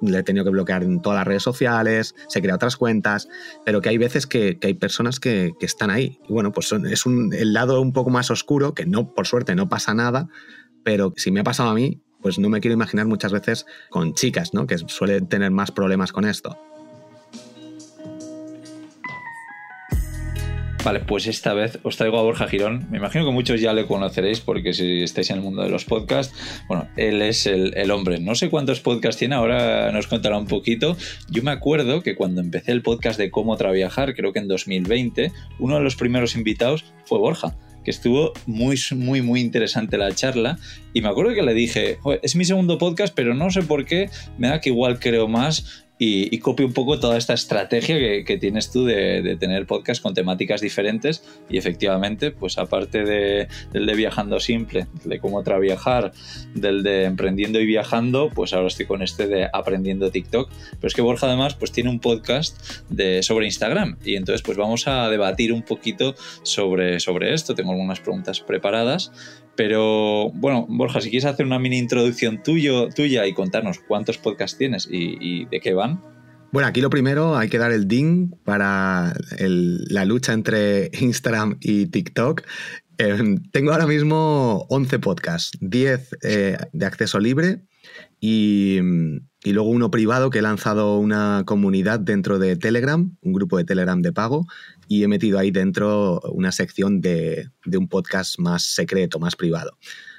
le he tenido que bloquear en todas las redes sociales, se crea otras cuentas, pero que hay veces que, hay personas que, están ahí. Bueno, pues es el lado un poco más oscuro, que no, por suerte, no pasa nada, pero si me ha pasado a mí, pues no me quiero imaginar muchas veces con chicas, ¿no? Que suelen tener más problemas con esto. Vale, pues esta vez os traigo a Borja Girón. Me imagino que muchos ya le conoceréis porque si estáis en el mundo de los podcasts, bueno, él es el, hombre. No sé cuántos podcasts tiene, ahora nos contará un poquito. Yo me acuerdo que cuando empecé el podcast de Cómo Traviajar, creo que en 2020, uno de los primeros invitados fue Borja que estuvo muy, muy, muy interesante la charla. Y me acuerdo que le dije, es mi segundo podcast, pero no sé por qué, me da que igual creo más y, copio un poco toda esta estrategia que, tienes tú de, tener podcast con temáticas diferentes y efectivamente, pues aparte de, del de viajando simple, de cómo viajar, del de emprendiendo y viajando, pues ahora estoy con este de aprendiendo TikTok. Pero es que Borja además pues tiene un podcast de, sobre Instagram y entonces pues vamos a debatir un poquito sobre, sobre esto. Tengo algunas preguntas preparadas pero bueno, Borja, si quieres hacer una mini introducción tuyo, tuya y contarnos cuántos podcasts tienes y, de qué van. Bueno, aquí lo primero hay que dar el ding para la lucha entre Instagram y TikTok. Em, tengo ahora mismo 11 podcasts, 10 eh, de acceso libre y, y, luego uno privado que he lanzado una comunidad dentro de Telegram, un grupo de Telegram de pago, y he metido ahí dentro una sección de, un podcast más secreto, más privado.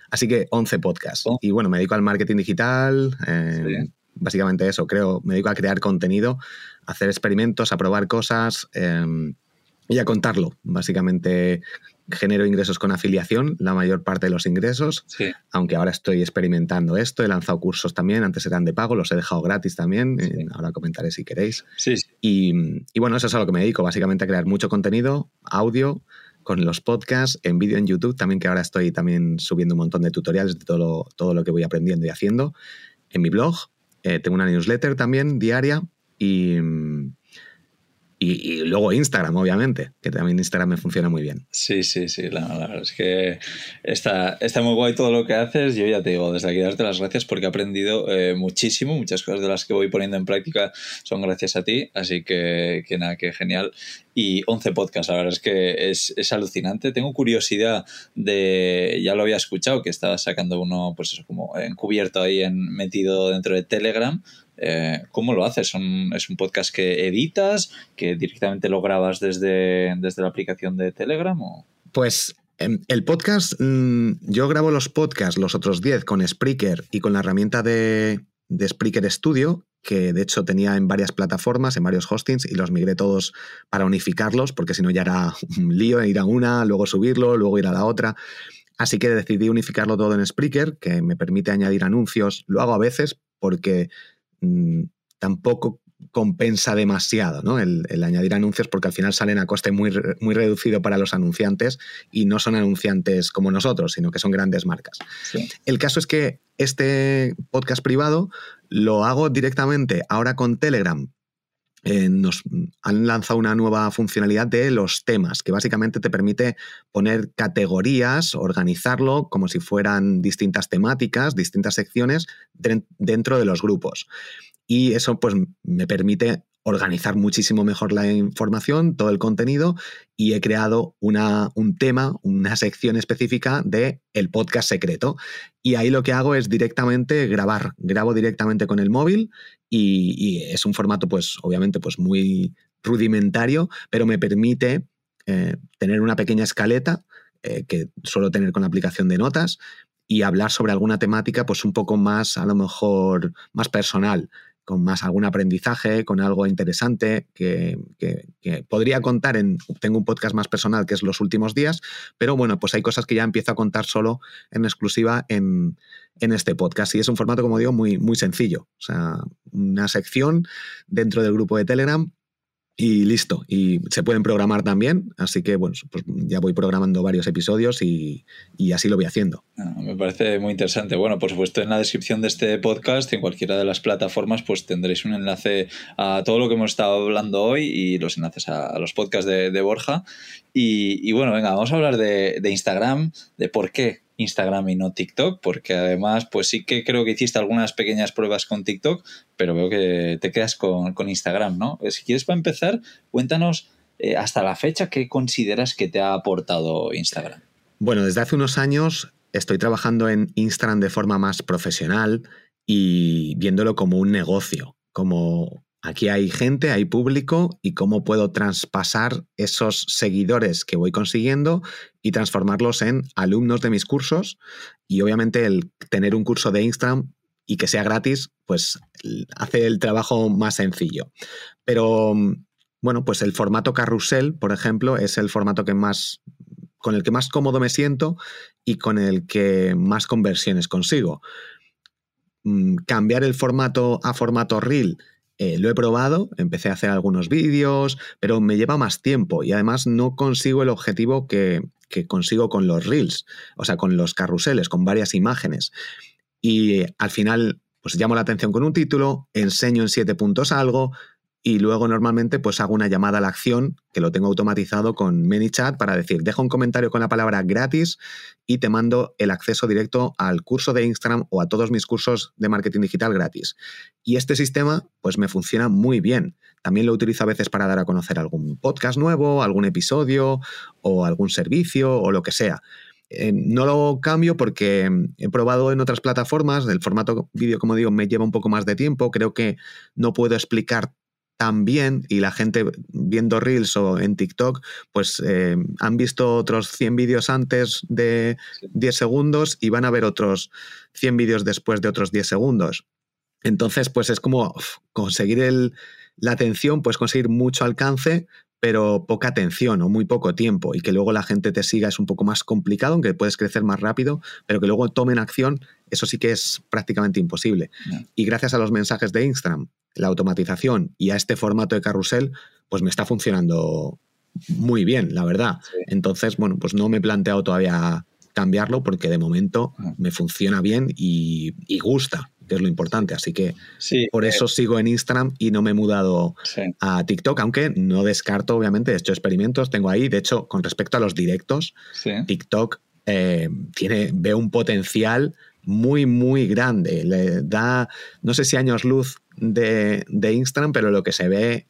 Así que 11 podcasts. Oh. Y bueno, me dedico al marketing digital, eh, básicamente eso, creo, me dedico a crear contenido, a hacer experimentos, a probar cosas eh, y a contarlo. Básicamente genero ingresos con afiliación, la mayor parte de los ingresos, aunque ahora estoy experimentando esto, he lanzado cursos también, antes eran de pago, los he dejado gratis también, eh, ahora comentaré si queréis. Y, bueno, eso es a lo que me dedico, básicamente a crear mucho contenido, audio, con los podcasts, en vídeo en YouTube, también que ahora estoy también subiendo un montón de tutoriales de todo lo, todo lo que voy aprendiendo y haciendo, en mi blog, eh, tengo una newsletter también diaria y y, luego Instagram, obviamente, que también Instagram me funciona muy bien. Sí, sí, sí, la, verdad es que está, está muy guay todo lo que haces. Yo ya te digo, desde aquí darte las gracias porque he aprendido eh, muchísimo, muchas cosas de las que voy poniendo en práctica son gracias a ti, así que, que nada, que genial. Y 11 podcasts, la verdad es que es, es, alucinante. Tengo curiosidad de, ya lo había escuchado, que estabas sacando uno, pues eso, como encubierto ahí, en, metido dentro de Telegram eh, ¿Cómo lo haces? ¿Es un podcast que editas, que directamente lo grabas desde, desde la aplicación de Telegram? Pues em, el podcast, mm, yo grabo los podcasts, los otros 10, con Spreaker y con la herramienta de, de Spreaker Studio, que de hecho tenía en varias plataformas, en varios hostings, y los migré todos para unificarlos, porque si no ya era un lío ir a una, luego subirlo, luego ir a la otra. Así que decidí unificarlo todo en Spreaker, que me permite añadir anuncios. Lo hago a veces porque Mm, tampoco compensa demasiado ¿no? el, añadir anuncios porque al final salen a coste muy, muy reducido para los anunciantes y no son anunciantes como nosotros, sino que son grandes marcas. El caso es que este podcast privado lo hago directamente ahora con Telegram. Eh, nos han lanzado una nueva funcionalidad de los temas, que básicamente te permite poner categorías, organizarlo como si fueran distintas temáticas, distintas secciones dentro de los grupos. Y eso pues me permite organizar muchísimo mejor la información, todo el contenido, y he creado una, un tema, una sección específica de el podcast secreto. Y ahí lo que hago es directamente grabar, grabo directamente con el móvil y, es un formato, pues, obviamente, pues muy rudimentario, pero me permite eh, tener una pequeña escaleta eh, que suelo tener con la aplicación de notas y hablar sobre alguna temática, pues un poco más, a lo mejor, más personal con más algún aprendizaje, con algo interesante que, podría contar en, tengo un podcast más personal que es los últimos días, pero bueno, pues hay cosas que ya empiezo a contar solo en exclusiva en, en este podcast y es un formato, como digo, muy, muy sencillo. O sea, una sección dentro del grupo de Telegram y listo. Y se pueden programar también, así que bueno, pues ya voy programando varios episodios y, así lo voy haciendo. Ah, me parece muy interesante. Bueno, por supuesto, en la descripción de este podcast, en cualquiera de las plataformas, pues tendréis un enlace a todo lo que hemos estado hablando hoy y los enlaces a, los podcasts de, Borja. Y, bueno, venga, vamos a hablar de, de Instagram, de por qué Instagram y no TikTok, porque además, pues sí que creo que hiciste algunas pequeñas pruebas con TikTok, pero veo que te quedas con, Instagram, ¿no? Eh, si quieres para empezar, cuéntanos eh, hasta la fecha qué consideras que te ha aportado Instagram. Bueno, desde hace unos años estoy trabajando en Instagram de forma más profesional y viéndolo como un negocio, como aquí hay gente, hay público y cómo puedo traspasar esos seguidores que voy consiguiendo y transformarlos en alumnos de mis cursos y obviamente el tener un curso de Instagram y que sea gratis, pues hace el trabajo más sencillo. Pero bueno, pues el formato carrusel, por ejemplo, es el formato que más con el que más cómodo me siento y con el que más conversiones consigo. Mm, cambiar el formato a formato reel eh, lo he probado, empecé a hacer algunos vídeos, pero me lleva más tiempo y además no consigo el objetivo que, consigo con los reels, o sea, con los carruseles, con varias imágenes. Y al final, pues llamo la atención con un título, enseño en siete puntos algo, y luego normalmente pues hago una llamada a la acción que lo tengo automatizado con ManyChat para decir, deja un comentario con la palabra gratis y te mando el acceso directo al curso de Instagram o a todos mis cursos de marketing digital gratis. Y este sistema pues me funciona muy bien. También lo utilizo a veces para dar a conocer algún podcast nuevo, algún episodio o algún servicio o lo que sea. Eh, no lo cambio porque he probado en otras plataformas, el formato vídeo, como digo, me lleva un poco más de tiempo. Creo que no puedo explicar también y la gente viendo Reels o en TikTok, pues eh, han visto otros 100 vídeos antes de 10 segundos y van a ver otros 100 vídeos después de otros 10 segundos. Entonces, pues es como conseguir la atención, pues conseguir mucho alcance, pero poca atención o muy poco tiempo y que luego la gente te siga es un poco más complicado, aunque puedes crecer más rápido, pero que luego tomen acción, eso sí que es prácticamente imposible. Y gracias a los mensajes de Instagram la automatización y a este formato de carrusel, pues me está funcionando muy bien, la verdad. Entonces, bueno, pues no me he planteado todavía cambiarlo porque de momento me funciona bien y, gusta, que es lo importante. Así que por eso eh, sigo en Instagram y no me he mudado a TikTok, aunque no descarto, obviamente, he hecho experimentos, tengo ahí, de hecho, con respecto a los directos, TikTok eh, tiene, veo un potencial muy, muy grande. Le da, no sé si años luz de, Instagram, pero lo que se ve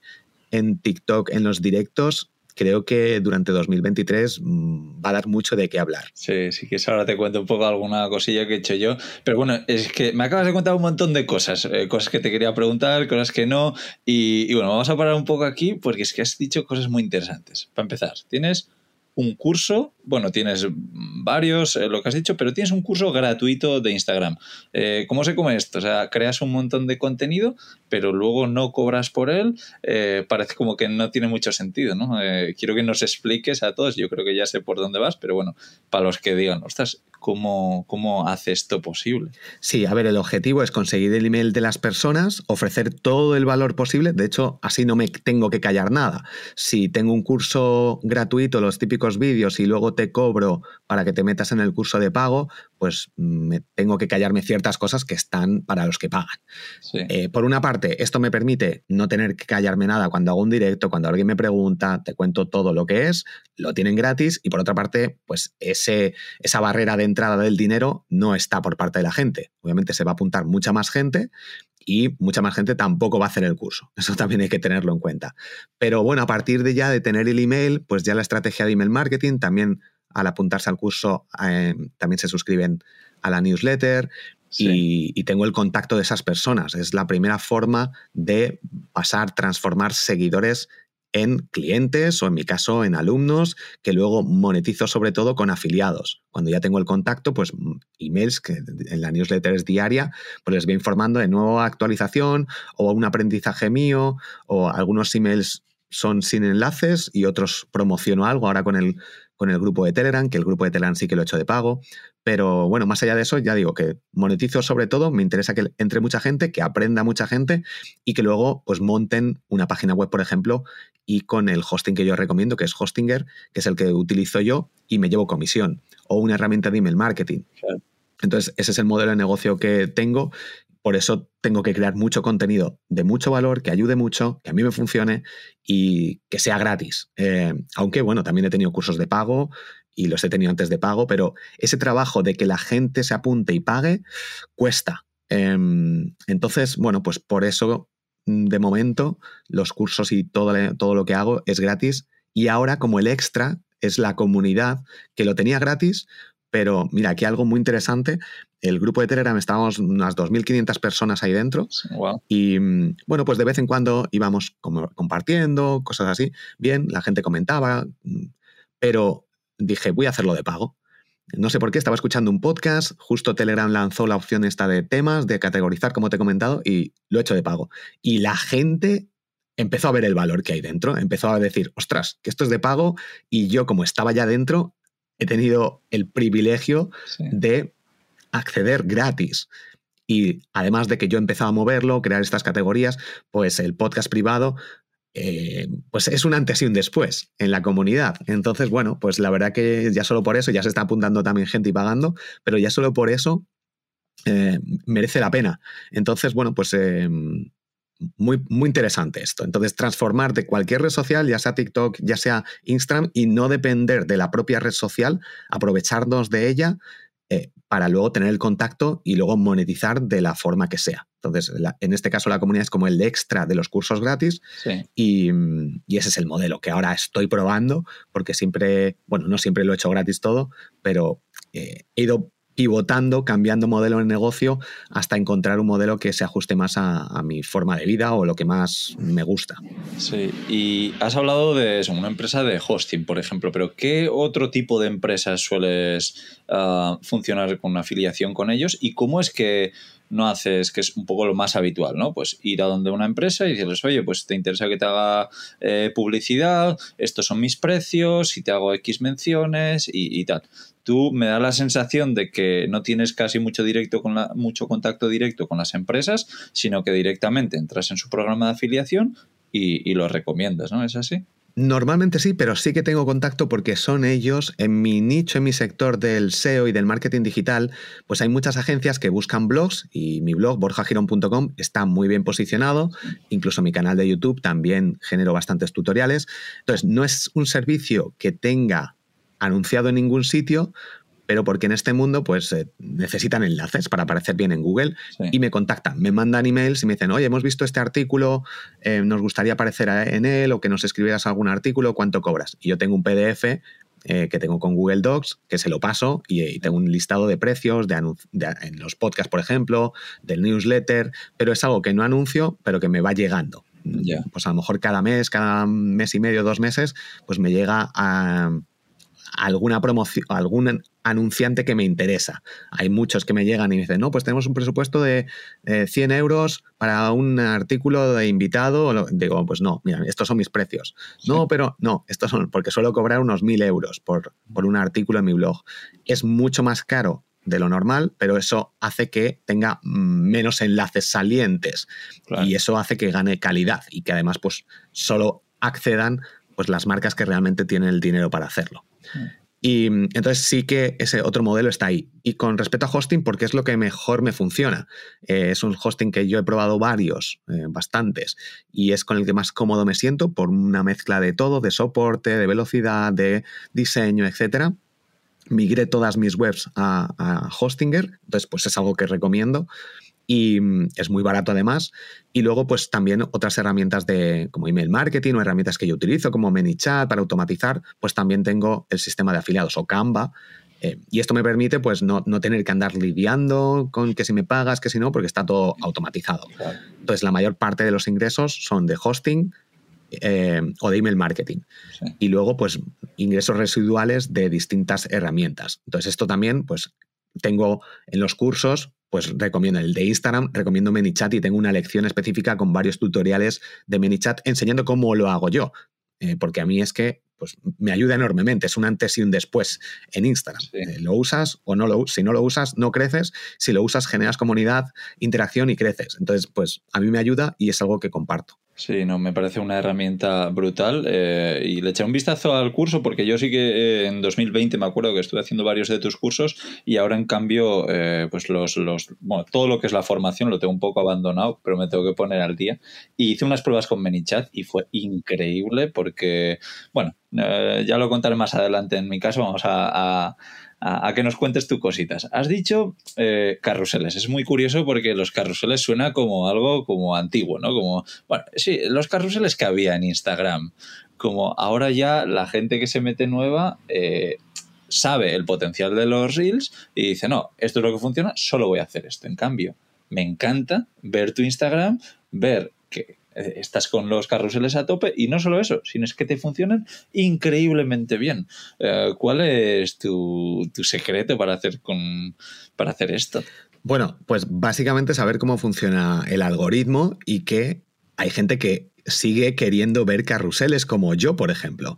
en TikTok en los directos creo que durante 2023 mm, va a dar mucho de qué hablar. Sí, sí que ahora te cuento un poco alguna cosilla que he hecho yo. Pero bueno, es que me acabas de contar un montón de cosas, eh, cosas que te quería preguntar, cosas que no. Y, y, bueno, vamos a parar un poco aquí porque es que has dicho cosas muy interesantes. Para empezar, tienes un curso, bueno, tienes varios, eh, lo que has dicho, pero tienes un curso gratuito de Instagram. Eh, ¿Cómo se come esto? O sea, creas un montón de contenido, pero luego no cobras por él. Eh, parece como que no tiene mucho sentido, ¿no? quiero que nos expliques a todos, yo creo que ya sé por dónde vas, pero bueno, para los que digan, ostras, ¿cómo, cómo hace esto posible? Sí, a ver, el objetivo es conseguir el email de las personas, ofrecer todo el valor posible, de hecho, así no me tengo que callar nada. Si tengo un curso gratuito, los típicos vídeos y luego te cobro para que te metas en el curso de pago, pues me tengo que callarme ciertas cosas que están para los que pagan. Eh, por una parte, esto me permite no tener que callarme nada cuando hago un directo, cuando alguien me pregunta, te cuento todo lo que es, lo tienen gratis y por otra parte, pues ese, esa barrera de entrada del dinero no está por parte de la gente. Obviamente se va a apuntar mucha más gente y mucha más gente tampoco va a hacer el curso. Eso también hay que tenerlo en cuenta. Pero bueno, a partir de ya de tener el email, pues ya la estrategia de email marketing, también al apuntarse al curso, eh, también se suscriben a la newsletter. Y, y, tengo el contacto de esas personas. Es la primera forma de pasar, transformar seguidores en clientes o en mi caso en alumnos, que luego monetizo sobre todo con afiliados. Cuando ya tengo el contacto, pues mm, emails que en la newsletter es diaria, pues les voy informando de nueva actualización o un aprendizaje mío o algunos emails son sin enlaces y otros promociono algo ahora con el, con el grupo de Telegram, que el grupo de Telegram sí que lo he hecho de pago. Pero bueno, más allá de eso, ya digo que monetizo sobre todo, me interesa que entre mucha gente, que aprenda mucha gente y que luego pues monten una página web, por ejemplo, y con el hosting que yo recomiendo, que es Hostinger, que es el que utilizo yo y me llevo comisión, o una herramienta de email marketing. Entonces, ese es el modelo de negocio que tengo. Por eso tengo que crear mucho contenido de mucho valor, que ayude mucho, que a mí me funcione y que sea gratis. Eh, aunque, bueno, también he tenido cursos de pago y los he tenido antes de pago, pero ese trabajo de que la gente se apunte y pague cuesta. Em, entonces, bueno, pues por eso mm, de momento los cursos y todo, todo lo que hago es gratis y ahora como el extra es la comunidad que lo tenía gratis, pero mira, aquí algo muy interesante. El grupo de Telegram estábamos unas 2.500 personas ahí dentro. Y mm, bueno, pues de vez en cuando íbamos compartiendo, cosas así. Bien, la gente comentaba, mm, pero dije, voy a hacerlo de pago. No sé por qué, estaba escuchando un podcast, justo Telegram lanzó la opción esta de temas, de categorizar, como te he comentado, y lo he hecho de pago. Y la gente empezó a ver el valor que hay dentro, empezó a decir, ostras, que esto es de pago, y yo como estaba ya dentro, he tenido el privilegio de acceder gratis. Y además de que yo he empezado a moverlo, crear estas categorías, pues el podcast privado eh, pues es un antes y un después en la comunidad. Entonces, bueno, pues la verdad que ya solo por eso, ya se está apuntando también gente y pagando, pero ya solo por eso eh, merece la pena. Entonces, bueno, pues eh, muy, muy interesante esto. Entonces, transformar de cualquier red social, ya sea TikTok, ya sea Instagram, y no depender de la propia red social, aprovecharnos de ella para luego tener el contacto y luego monetizar de la forma que sea. Entonces, en este caso la comunidad es como el extra de los cursos gratis y, ese es el modelo que ahora estoy probando porque siempre, bueno, no siempre lo he hecho gratis todo, pero eh, he ido pivotando, cambiando modelo de negocio hasta encontrar un modelo que se ajuste más a, mi forma de vida o lo que más me gusta. Sí, y has hablado de una empresa de hosting, por ejemplo, pero ¿qué otro tipo de empresas sueles ah, funcionar con una afiliación con ellos y cómo es que no haces, que es un poco lo más habitual, ¿no? Pues ir a donde una empresa y decirles, oye, pues te interesa que te haga eh, publicidad, estos son mis precios, y te hago X menciones y, tal tú me da la sensación de que no tienes casi mucho directo con la, mucho contacto directo con las empresas, sino que directamente entras en su programa de afiliación y, y lo recomiendas, ¿no? ¿Es así? Normalmente sí, pero sí que tengo contacto porque son ellos, en mi nicho, en mi sector del SEO y del marketing digital, pues hay muchas agencias que buscan blogs y mi blog, borjagiron.com, está muy bien posicionado, incluso mi canal de YouTube también genero bastantes tutoriales. Entonces, no es un servicio que tenga anunciado en ningún sitio, pero porque en este mundo pues eh, necesitan enlaces para aparecer bien en Google y me contactan, me mandan emails y me dicen, oye, hemos visto este artículo, eh, nos gustaría aparecer en él o que nos escribieras algún artículo, ¿cuánto cobras? Y yo tengo un PDF eh, que tengo con Google Docs, que se lo paso y, tengo un listado de precios de, en los podcasts, por ejemplo, del newsletter, pero es algo que no anuncio, pero que me va llegando. Pues a lo mejor cada mes, cada mes y medio, dos meses, pues me llega a alguna promoción, algún anunciante que me interesa. Hay muchos que me llegan y me dicen, no, pues tenemos un presupuesto de 100 euros para un artículo de invitado. Digo, pues no, mira, estos son mis precios. No, pero no, estos son, porque suelo cobrar unos 1000 euros por, por un artículo en mi blog. Es mucho más caro de lo normal, pero eso hace que tenga menos enlaces salientes y eso hace que gane calidad y que además pues solo accedan pues las marcas que realmente tienen el dinero para hacerlo. Y mm, entonces sí que ese otro modelo está ahí. Y con respecto a hosting, porque es lo que mejor me funciona. Eh, es un hosting que yo he probado varios, eh, bastantes, y es con el que más cómodo me siento por una mezcla de todo, de soporte, de velocidad, de diseño, etcétera. Migré todas mis webs a, Hostinger, entonces pues es algo que recomiendo y mm, es muy barato además. Y luego, pues también otras herramientas de como email marketing o herramientas que yo utilizo como ManyChat para automatizar, pues también tengo el sistema de afiliados o Canva. Eh, y esto me permite pues no, tener que andar lidiando con que si me pagas, que si no, porque está todo automatizado. Entonces la mayor parte de los ingresos son de hosting, eh, o de email marketing. Y luego, pues, ingresos residuales de distintas herramientas. Entonces, esto también, pues, tengo en los cursos pues recomiendo el de Instagram, recomiendo ManyChat y tengo una lección específica con varios tutoriales de ManyChat enseñando cómo lo hago yo. Eh, porque a mí es que pues, me ayuda enormemente, es un antes y un después en Instagram. Eh, lo usas o no lo si no lo usas, no creces, si lo usas, generas comunidad, interacción y creces. Entonces, pues a mí me ayuda y es algo que comparto. Sí, no, me parece una herramienta brutal eh, y le eché un vistazo al curso porque yo sí que eh, en 2020 me acuerdo que estuve haciendo varios de tus cursos y ahora en cambio eh, pues los, los, bueno, todo lo que es la formación lo tengo un poco abandonado, pero me tengo que poner al día. Y hice unas pruebas con ManyChat y fue increíble porque, bueno, eh, ya lo contaré más adelante en mi caso, vamos a, que nos cuentes tus cositas. Has dicho eh, carruseles, es muy curioso porque los carruseles suena como algo como antiguo, ¿no? Como, bueno, sí, los carruseles que había en Instagram, como ahora ya la gente que se mete nueva eh, sabe el potencial de los reels y dice, no, esto es lo que funciona, solo voy a hacer esto. En cambio, me encanta ver tu Instagram, ver que estás con los carruseles a tope y no solo eso, sino es que te funcionan increíblemente bien. Eh, ¿Cuál es tu, secreto para hacer, para hacer esto? Bueno, pues básicamente saber cómo funciona el algoritmo y que hay gente que sigue queriendo ver carruseles como yo, por ejemplo.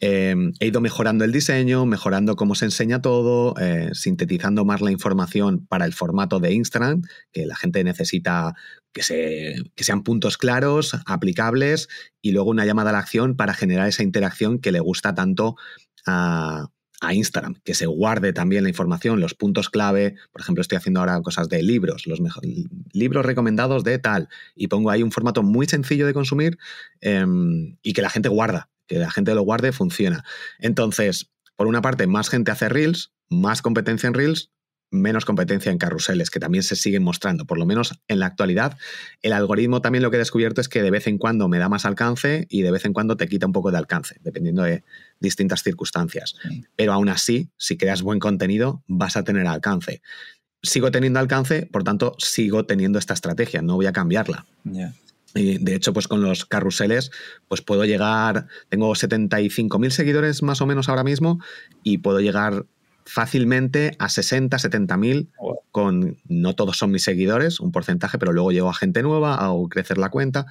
Em, he ido mejorando el diseño, mejorando cómo se enseña todo, eh, sintetizando más la información para el formato de Instagram, que la gente necesita que, se, que sean puntos claros, aplicables, y luego una llamada a la acción para generar esa interacción que le gusta tanto a, a Instagram, que se guarde también la información, los puntos clave. Por ejemplo, estoy haciendo ahora cosas de libros, los libros recomendados de tal, y pongo ahí un formato muy sencillo de consumir em, y que la gente guarda, que la gente lo guarde, funciona. Entonces, por una parte, más gente hace Reels, más competencia en Reels, menos competencia en carruseles, que también se siguen mostrando, por lo menos en la actualidad. El algoritmo también lo que he descubierto es que de vez en cuando me da más alcance y de vez en cuando te quita un poco de alcance, dependiendo de distintas circunstancias. Pero aún así, si creas buen contenido, vas a tener alcance. Sigo teniendo alcance, por tanto, sigo teniendo esta estrategia, no voy a cambiarla. Y de hecho, pues con los carruseles, pues puedo llegar, tengo 75.000 seguidores más o menos ahora mismo y puedo llegar fácilmente a 60, 70 mil, con no todos son mis seguidores, un porcentaje, pero luego llego a gente nueva, hago crecer la cuenta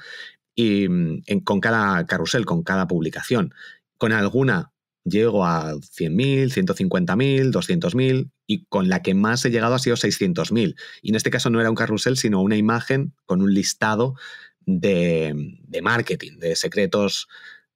y mm, con cada carrusel, con cada publicación. Con alguna llego a 100.000, 150.000, 200.000 y con la que más he llegado ha sido 600.000. Y en este caso no era un carrusel, sino una imagen con un listado de, de marketing, de secretos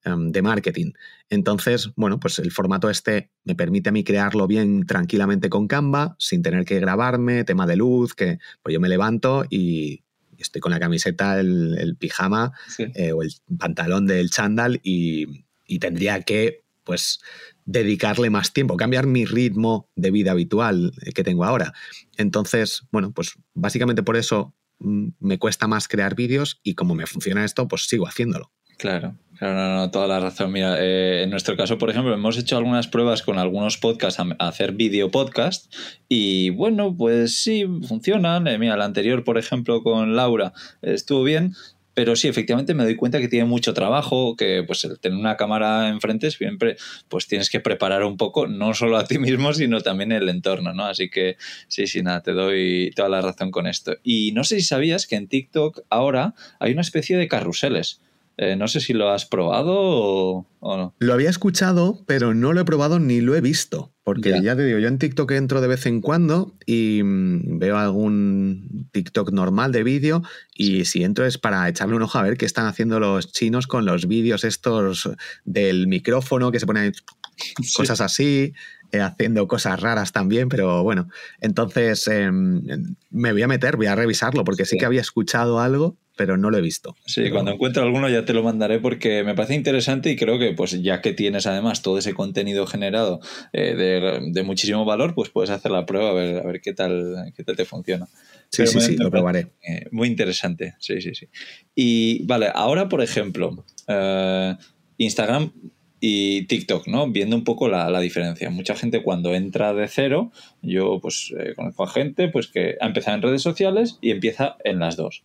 Em, de marketing. Entonces, bueno, pues el formato este me permite a mí crearlo bien tranquilamente con Canva, sin tener que grabarme, tema de luz, que pues yo me levanto y estoy con la camiseta, el, pijama eh, o el pantalón del chándal y, tendría que, pues, dedicarle más tiempo, cambiar mi ritmo de vida habitual que tengo ahora. Entonces, bueno, pues básicamente por eso mm, me cuesta más crear vídeos y como me funciona esto, pues sigo haciéndolo. Claro, claro, no, no, toda la razón. Mira, eh, en nuestro caso, por ejemplo, hemos hecho algunas pruebas con algunos podcasts a, hacer vídeo podcast y bueno, pues sí, funcionan. Eh, mira, el anterior, por ejemplo, con Laura estuvo bien, pero sí, efectivamente me doy cuenta que tiene mucho trabajo, que pues el tener una cámara enfrente siempre pues tienes que preparar un poco, no solo a ti mismo, sino también el entorno, ¿no? Así que sí, sí, nada, te doy toda la razón con esto. Y no sé si sabías que en TikTok ahora hay una especie de carruseles. Eh, no sé si lo has probado o, no. Lo había escuchado, pero no lo he probado ni lo he visto. Porque ya, te digo, yo en TikTok entro de vez en cuando y mm, veo algún TikTok normal de vídeo y si entro es para echarle un ojo a ver qué están haciendo los chinos con los vídeos estos del micrófono que se ponen cosas así, eh, haciendo cosas raras también, pero bueno, entonces em, me voy a meter, voy a revisarlo porque sí que había escuchado algo pero no lo he visto. Sí, cuando encuentre alguno ya te lo mandaré porque me parece interesante y creo que pues ya que tienes además todo ese contenido generado eh, de, muchísimo valor, pues puedes hacer la prueba a ver, a ver qué tal, qué tal te funciona. Sí, sí, sí, lo probaré. Eh, muy interesante, sí, sí, sí. Y vale, ahora por ejemplo, eh, Instagram y TikTok, ¿no? Viendo un poco la, la, diferencia. Mucha gente cuando entra de cero, yo pues conozco a gente pues que ha empezado en redes sociales y empieza en las dos.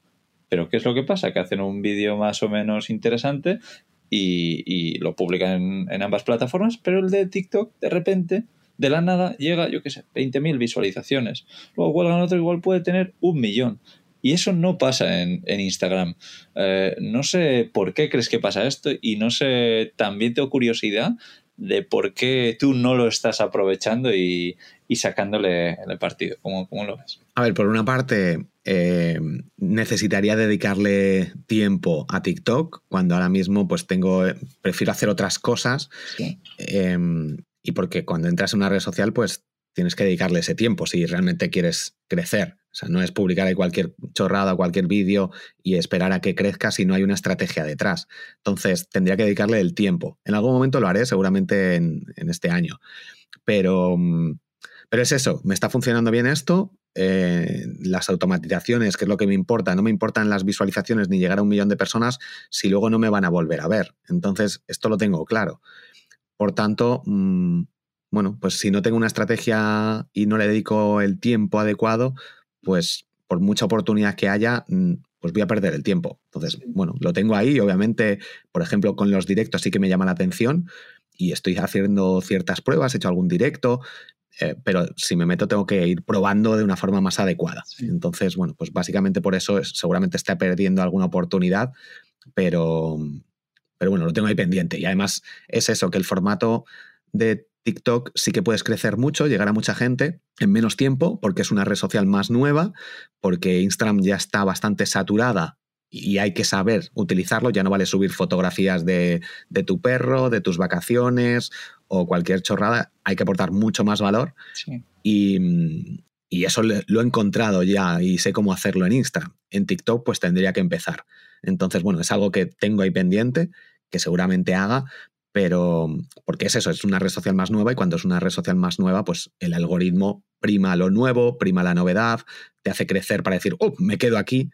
Pero ¿qué es lo que pasa? Que hacen un vídeo más o menos interesante y, lo publican en, ambas plataformas, pero el de TikTok de repente, de la nada, llega, yo qué sé, 20.000 visualizaciones. Luego cuelgan otro, igual puede tener un millón. Y eso no pasa en, Instagram. Eh, no sé por qué crees que pasa esto y no sé, también tengo curiosidad de por qué tú no lo estás aprovechando y, sacándole el partido. ¿Cómo, ¿Cómo, lo ves? A ver, por una parte, eh, necesitaría dedicarle tiempo a TikTok cuando ahora mismo pues tengo, prefiero hacer otras cosas. Em, y porque cuando entras en una red social, pues tienes que dedicarle ese tiempo si realmente quieres crecer O sea, no es publicar ahí cualquier chorrada, cualquier vídeo y esperar a que crezca si no hay una estrategia detrás. Entonces, tendría que dedicarle el tiempo. En algún momento lo haré, seguramente en, este año. Pero, mm, pero es eso, me está funcionando bien esto. Eh, las automatizaciones, que es lo que me importa, no me importan las visualizaciones ni llegar a un millón de personas si luego no me van a volver a ver. Entonces, esto lo tengo claro. Por tanto, mm, bueno, pues si no tengo una estrategia y no le dedico el tiempo adecuado, pues por mucha oportunidad que haya, mm, pues voy a perder el tiempo. Entonces, bueno, lo tengo ahí. Obviamente, por ejemplo, con los directos sí que me llama la atención y estoy haciendo ciertas pruebas, he hecho algún directo, eh, pero si me meto tengo que ir probando de una forma más adecuada. Entonces, bueno, pues básicamente por eso seguramente está perdiendo alguna oportunidad, pero, pero bueno, lo tengo ahí pendiente. Y además es eso, que el formato de TikTok sí que puedes crecer mucho, llegar a mucha gente en menos tiempo, porque es una red social más nueva, porque Instagram ya está bastante saturada y hay que saber utilizarlo. Ya no vale subir fotografías de, tu perro, de tus vacaciones o cualquier chorrada. Hay que aportar mucho más valor. Y, y, eso lo he encontrado ya y sé cómo hacerlo en Instagram. En TikTok, pues tendría que empezar. Entonces, bueno, es algo que tengo ahí pendiente, que seguramente haga, pero porque es eso, es una red social más nueva y cuando es una red social más nueva, pues el algoritmo prima lo nuevo, prima la novedad, te hace crecer para decir, oh, me quedo aquí.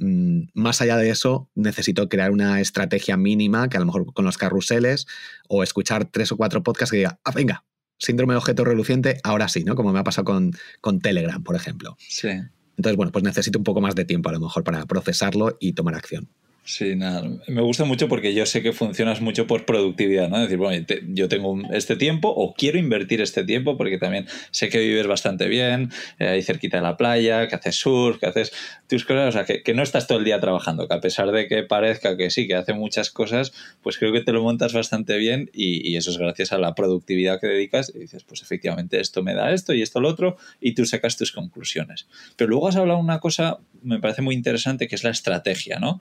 Mm, más allá de eso, necesito crear una estrategia mínima que a lo mejor con los carruseles o escuchar tres o cuatro podcasts que diga, ah, venga, síndrome de objeto reluciente, ahora sí, ¿no? Como me ha pasado con, con Telegram, por ejemplo. Sí. Entonces, bueno, pues necesito un poco más de tiempo a lo mejor para procesarlo y tomar acción. Sí, nada, me gusta mucho porque yo sé que funcionas mucho por productividad, ¿no? Es decir, bueno, yo tengo este tiempo o quiero invertir este tiempo porque también sé que vives bastante bien, eh, ahí cerquita de la playa, que haces surf, que haces tus cosas, o sea, que, no estás todo el día trabajando, que a pesar de que parezca que sí, que hace muchas cosas, pues creo que te lo montas bastante bien y, eso es gracias a la productividad que dedicas y dices, pues efectivamente esto me da esto y esto lo otro y tú sacas tus conclusiones. Pero luego has hablado una cosa, me parece muy interesante, que es la estrategia, ¿no?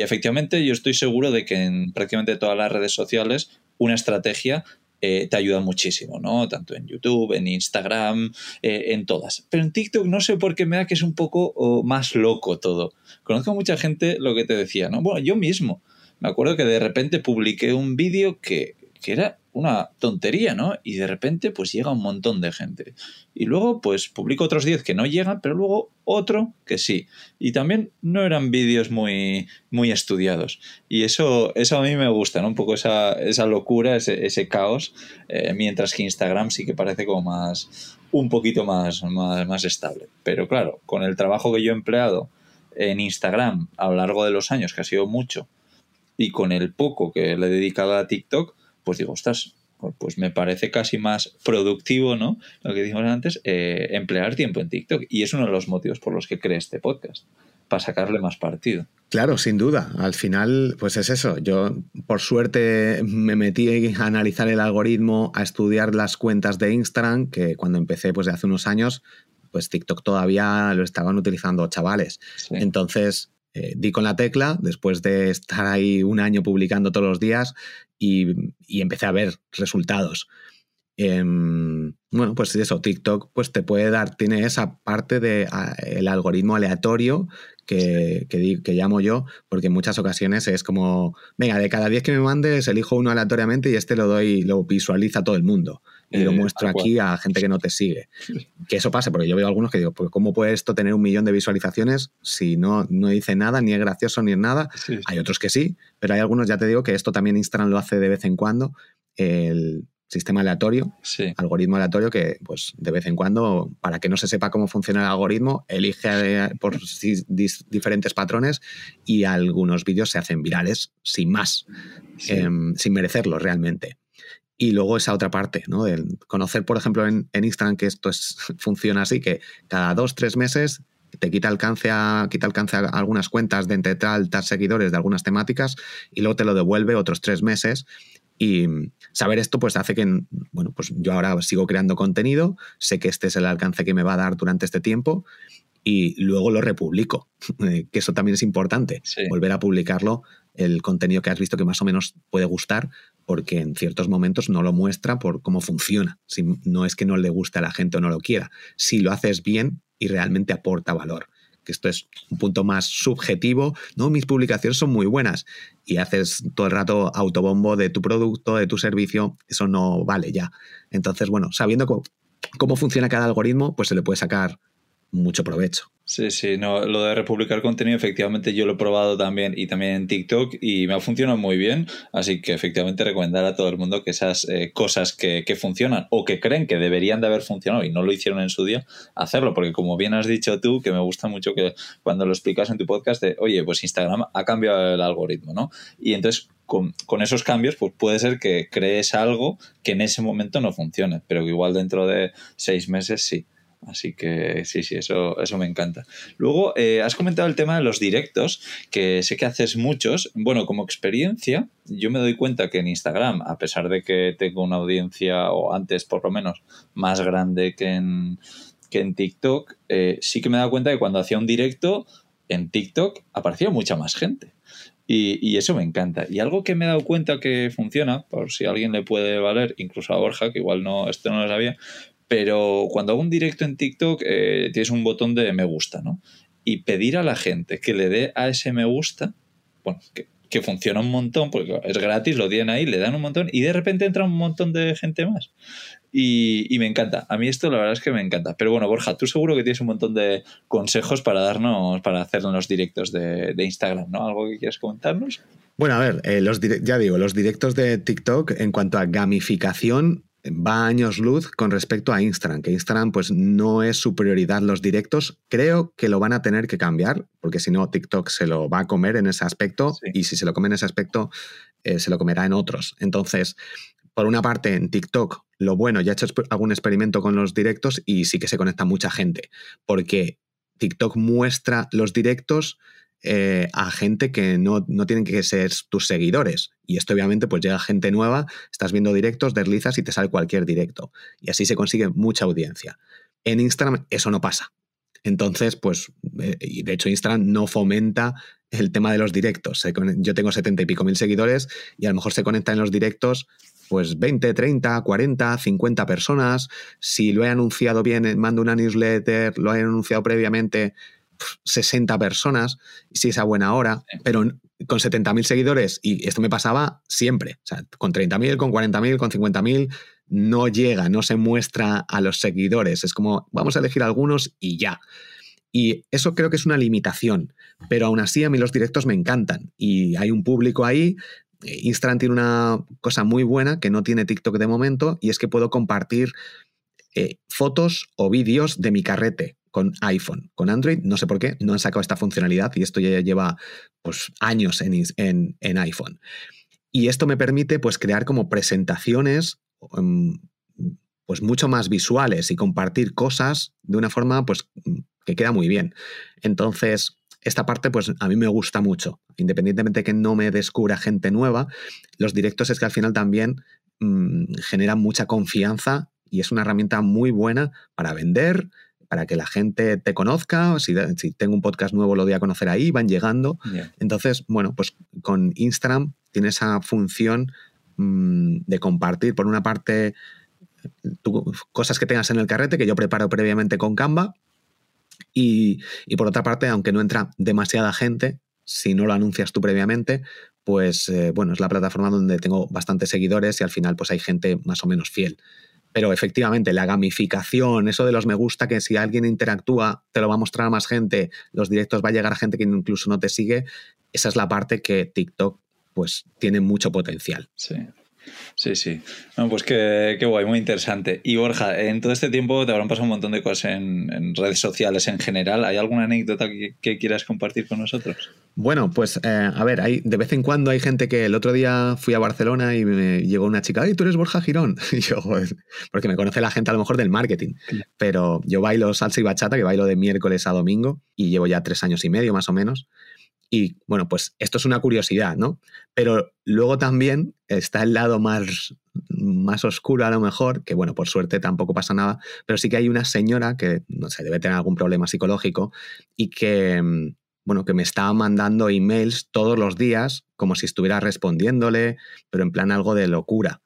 Efectivamente yo estoy seguro de que en prácticamente todas las redes sociales una estrategia eh, te ayuda muchísimo, ¿no? Tanto en YouTube, en Instagram, eh, en todas. Pero en TikTok no sé por qué me da que es un poco más loco todo. Conozco a mucha gente lo que te decía, ¿no? Bueno, yo mismo. Me acuerdo que de repente publiqué un vídeo que, que era una tontería, ¿no? Y de repente pues llega un montón de gente. Y luego pues publico otros 10 que no llegan, pero luego otro que sí. Y también no eran vídeos muy, muy estudiados. Y eso, eso a mí me gusta, ¿no? Un poco esa, esa locura, ese, caos, eh, mientras que Instagram sí que parece como más, un poquito más, más, más estable. Pero claro, con el trabajo que yo he empleado en Instagram a lo largo de los años, que ha sido mucho, y con el poco que le he dedicado a TikTok, pues digo, estás, pues me parece casi más productivo, ¿no? Lo que dijimos antes, eh, emplear tiempo en TikTok. Y es uno de los motivos por los que creé este podcast, para sacarle más partido. Claro, sin duda. Al final, pues es eso. Yo, por suerte, me metí a analizar el algoritmo, a estudiar las cuentas de Instagram, que cuando empecé, pues de hace unos años, pues TikTok todavía lo estaban utilizando chavales. Entonces, eh, di con la tecla después de estar ahí un año publicando todos los días y, empecé a ver resultados. Em, bueno, pues eso, TikTok pues te puede dar, tiene esa parte del el algoritmo aleatorio que, que, llamo yo, porque en muchas ocasiones es como, venga, de cada 10 que me mandes, elijo uno aleatoriamente y este lo doy, lo visualiza todo el mundo y lo eh, muestro aquí a gente que no te sigue. Que eso pase, porque yo veo algunos que digo, pues ¿cómo puede esto tener un millón de visualizaciones si no, no dice nada, ni es gracioso, ni es nada? Hay otros que sí, pero hay algunos, ya te digo, que esto también Instagram lo hace de vez en cuando. El sistema aleatorio, algoritmo aleatorio que, pues, de vez en cuando, para que no se sepa cómo funciona el algoritmo, elige eh, por diferentes patrones y algunos vídeos se hacen virales sin más, em, sin merecerlo realmente. Y luego esa otra parte, ¿no? El conocer, por ejemplo, en, Instagram que esto es, funciona así, que cada dos, tres meses te quita alcance a, quita alcance a algunas cuentas de entre tal, tal seguidores de algunas temáticas y luego te lo devuelve otros tres meses. Y saber esto pues hace que, bueno, pues yo ahora sigo creando contenido, sé que este es el alcance que me va a dar durante este tiempo y luego lo republico, que eso también es importante, volver a publicarlo, el contenido que has visto que más o menos puede gustar, porque en ciertos momentos no lo muestra por cómo funciona. Si no es que no le guste a la gente o no lo quiera. Si lo haces bien, y realmente aporta valor. Que esto es un punto más subjetivo. No, mis publicaciones son muy buenas y haces todo el rato autobombo de tu producto, de tu servicio, eso no vale ya. Entonces, bueno, sabiendo cómo, cómo funciona cada algoritmo, pues se le puede sacar mucho provecho. Sí, sí, no, lo de republicar contenido, efectivamente yo lo he probado también y también en TikTok y me ha funcionado muy bien, así que efectivamente recomendar a todo el mundo que esas eh, cosas que, que, funcionan o que creen que deberían de haber funcionado y no lo hicieron en su día, hacerlo, porque como bien has dicho tú, que me gusta mucho que cuando lo explicas en tu podcast de, oye, pues Instagram ha cambiado el algoritmo, ¿no? Y entonces con, con, esos cambios, pues puede ser que crees algo que en ese momento no funcione, pero que igual dentro de seis meses sí. Así que sí, sí, eso, eso me encanta. Luego, eh, has comentado el tema de los directos, que sé que haces muchos. Bueno, como experiencia, yo me doy cuenta que en Instagram, a pesar de que tengo una audiencia, o antes por lo menos, más grande que en, que en TikTok, eh, sí que me he dado cuenta que cuando hacía un directo en TikTok aparecía mucha más gente. Y, y, eso me encanta. Y algo que me he dado cuenta que funciona, por si a alguien le puede valer, incluso a Borja, que igual no, esto no lo sabía, pero cuando hago un directo en TikTok eh, tienes un botón de me gusta, ¿no? Y pedir a la gente que le dé a ese me gusta, bueno, que, funciona un montón, porque es gratis, lo tienen ahí, le dan un montón y de repente entra un montón de gente más. Y, me encanta. A mí esto la verdad es que me encanta. Pero bueno, Borja, tú seguro que tienes un montón de consejos para darnos, para hacer los directos de, Instagram, ¿no? ¿Algo que quieras comentarnos? Bueno, a ver, eh, ya digo, los directos de TikTok en cuanto a gamificación va a años luz con respecto a Instagram, que Instagram pues no es su prioridad los directos. Creo que lo van a tener que cambiar, porque si no TikTok se lo va a comer en ese aspecto y si se lo come en ese aspecto eh, se lo comerá en otros. Entonces, por una parte en TikTok, lo bueno, ya he hecho algún experimento con los directos y sí que se conecta mucha gente, porque TikTok muestra los directos eh, a gente que no, no, tienen que ser tus seguidores. Y esto obviamente pues llega gente nueva, estás viendo directos, deslizas y te sale cualquier directo. Y así se consigue mucha audiencia. En Instagram eso no pasa. Entonces, pues, eh, y de hecho Instagram no fomenta el tema de los directos. Yo tengo setenta y pico mil seguidores y a lo mejor se conectan en los directos pues 20, 30, 40, 50 personas. Si lo he anunciado bien, mando una newsletter, lo he anunciado previamente, 60 personas, si es a buena hora, pero con 70.000 seguidores, y esto me pasaba siempre, o sea, con 30.000, con 40.000, con 50.000, no llega, no se muestra a los seguidores, es como, vamos a elegir algunos y ya. Y eso creo que es una limitación, pero aún así a mí los directos me encantan y hay un público ahí. Instagram tiene una cosa muy buena que no tiene TikTok de momento y es que puedo compartir eh, fotos o vídeos de mi carrete con iPhone. Con Android, no sé por qué, no han sacado esta funcionalidad y esto ya lleva pues, años en, en, iPhone. Y esto me permite pues, crear como presentaciones em, pues, mucho más visuales y compartir cosas de una forma pues, que queda muy bien. Entonces, esta parte pues a mí me gusta mucho. Independientemente de que no me descubra gente nueva, los directos es que al final también mm, generan mucha confianza y es una herramienta muy buena para vender, para que la gente te conozca. Si, si, tengo un podcast nuevo, lo voy a conocer ahí, van llegando. Entonces, bueno, pues con Instagram tiene esa función mm, de compartir, por una parte, cosas que tengas en el carrete que yo preparo previamente con Canva. Y, por otra parte, aunque no entra demasiada gente, si no lo anuncias tú previamente, pues eh, bueno, es la plataforma donde tengo bastantes seguidores y al final pues hay gente más o menos fiel. Pero efectivamente, la gamificación, eso de los me gusta, que si alguien interactúa, te lo va a mostrar a más gente, los directos va a llegar a gente que incluso no te sigue, esa es la parte que TikTok pues tiene mucho potencial. Sí. Sí, sí. pues qué, guay, muy interesante. Y Borja, en todo este tiempo te habrán pasado un montón de cosas en, redes sociales en general. ¿Hay alguna anécdota que, quieras compartir con nosotros? Bueno, pues eh, a ver, hay, de vez en cuando hay gente que el otro día fui a Barcelona y me llegó una chica, ¡ay, tú eres Borja Girón! Y yo, porque me conoce la gente a lo mejor del marketing. Pero yo bailo salsa y bachata, que bailo de miércoles a domingo y llevo ya tres años y medio más o menos. Y bueno, pues esto es una curiosidad, ¿no? Pero luego también está el lado más, más oscuro a lo mejor, que bueno, por suerte tampoco pasa nada, pero sí que hay una señora que, no sé, debe tener algún problema psicológico y que, mm, bueno, que me está mandando emails todos los días como si estuviera respondiéndole, pero en plan algo de locura.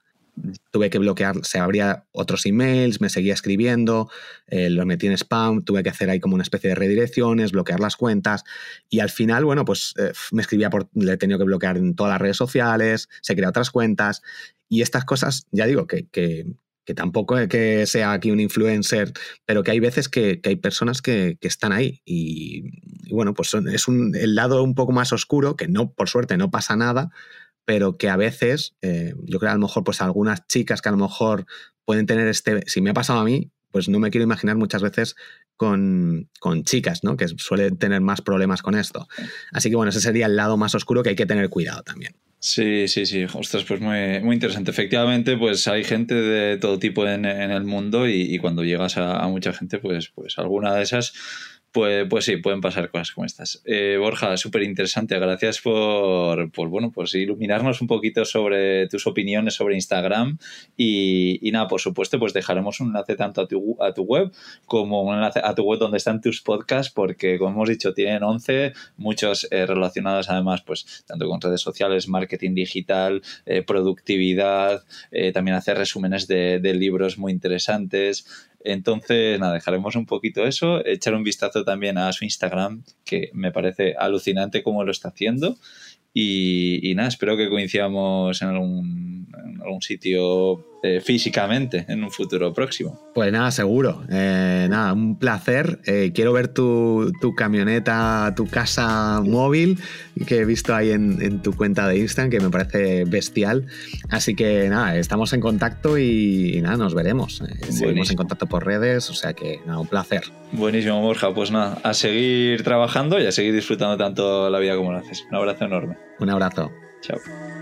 Tuve que bloquear, se abría otros emails, me seguía escribiendo, eh, los metí en spam, tuve que hacer ahí como una especie de redirecciones, bloquear las cuentas y al final, bueno, pues eh, me escribía por, le he tenido que bloquear en todas las redes sociales, se crean otras cuentas y estas cosas, ya digo, que, que, tampoco es que sea aquí un influencer, pero que hay veces que, hay personas que, están ahí y, bueno, pues es un, el lado un poco más oscuro, que no, por suerte, no pasa nada, pero que a veces, eh, yo creo a lo mejor, pues algunas chicas que a lo mejor pueden tener este, si me ha pasado a mí, pues no me quiero imaginar muchas veces con, con, chicas, ¿no? Que suelen tener más problemas con esto. Así que bueno, ese sería el lado más oscuro que hay que tener cuidado también. Sí, sí, sí. Ostras, pues muy, muy interesante. Efectivamente, pues hay gente de todo tipo en, en el mundo y, cuando llegas a, a, mucha gente, pues, pues alguna de esas pues, pues sí, pueden pasar cosas como estas. Eh, Borja, súper interesante. Gracias por, bueno, pues iluminarnos un poquito sobre tus opiniones sobre Instagram. Y, nada, por supuesto, pues dejaremos un enlace tanto a tu, a tu web como un enlace a tu web donde están tus podcasts, porque como hemos dicho, tienen 11, muchos eh, relacionados además, pues tanto con redes sociales, marketing digital, eh, productividad, también hacer resúmenes de libros muy interesantes. Entonces, nada, dejaremos un poquito eso, echar un vistazo también a su Instagram, que me parece alucinante cómo lo está haciendo. Y, nada, espero que coincidamos en algún, en algún sitio eh, físicamente en un futuro próximo. Pues nada, seguro. Eh, nada, un placer. Eh, quiero ver tu, camioneta, tu casa móvil que he visto ahí en, tu cuenta de Instagram, que me parece bestial. Así que nada, estamos en contacto y, nada, nos veremos. seguimos en contacto por redes, o sea que nada, un placer. Buenísimo, Borja. Pues nada, a seguir trabajando y a seguir disfrutando tanto la vida como lo haces. Un abrazo enorme. Un abrazo. Chao.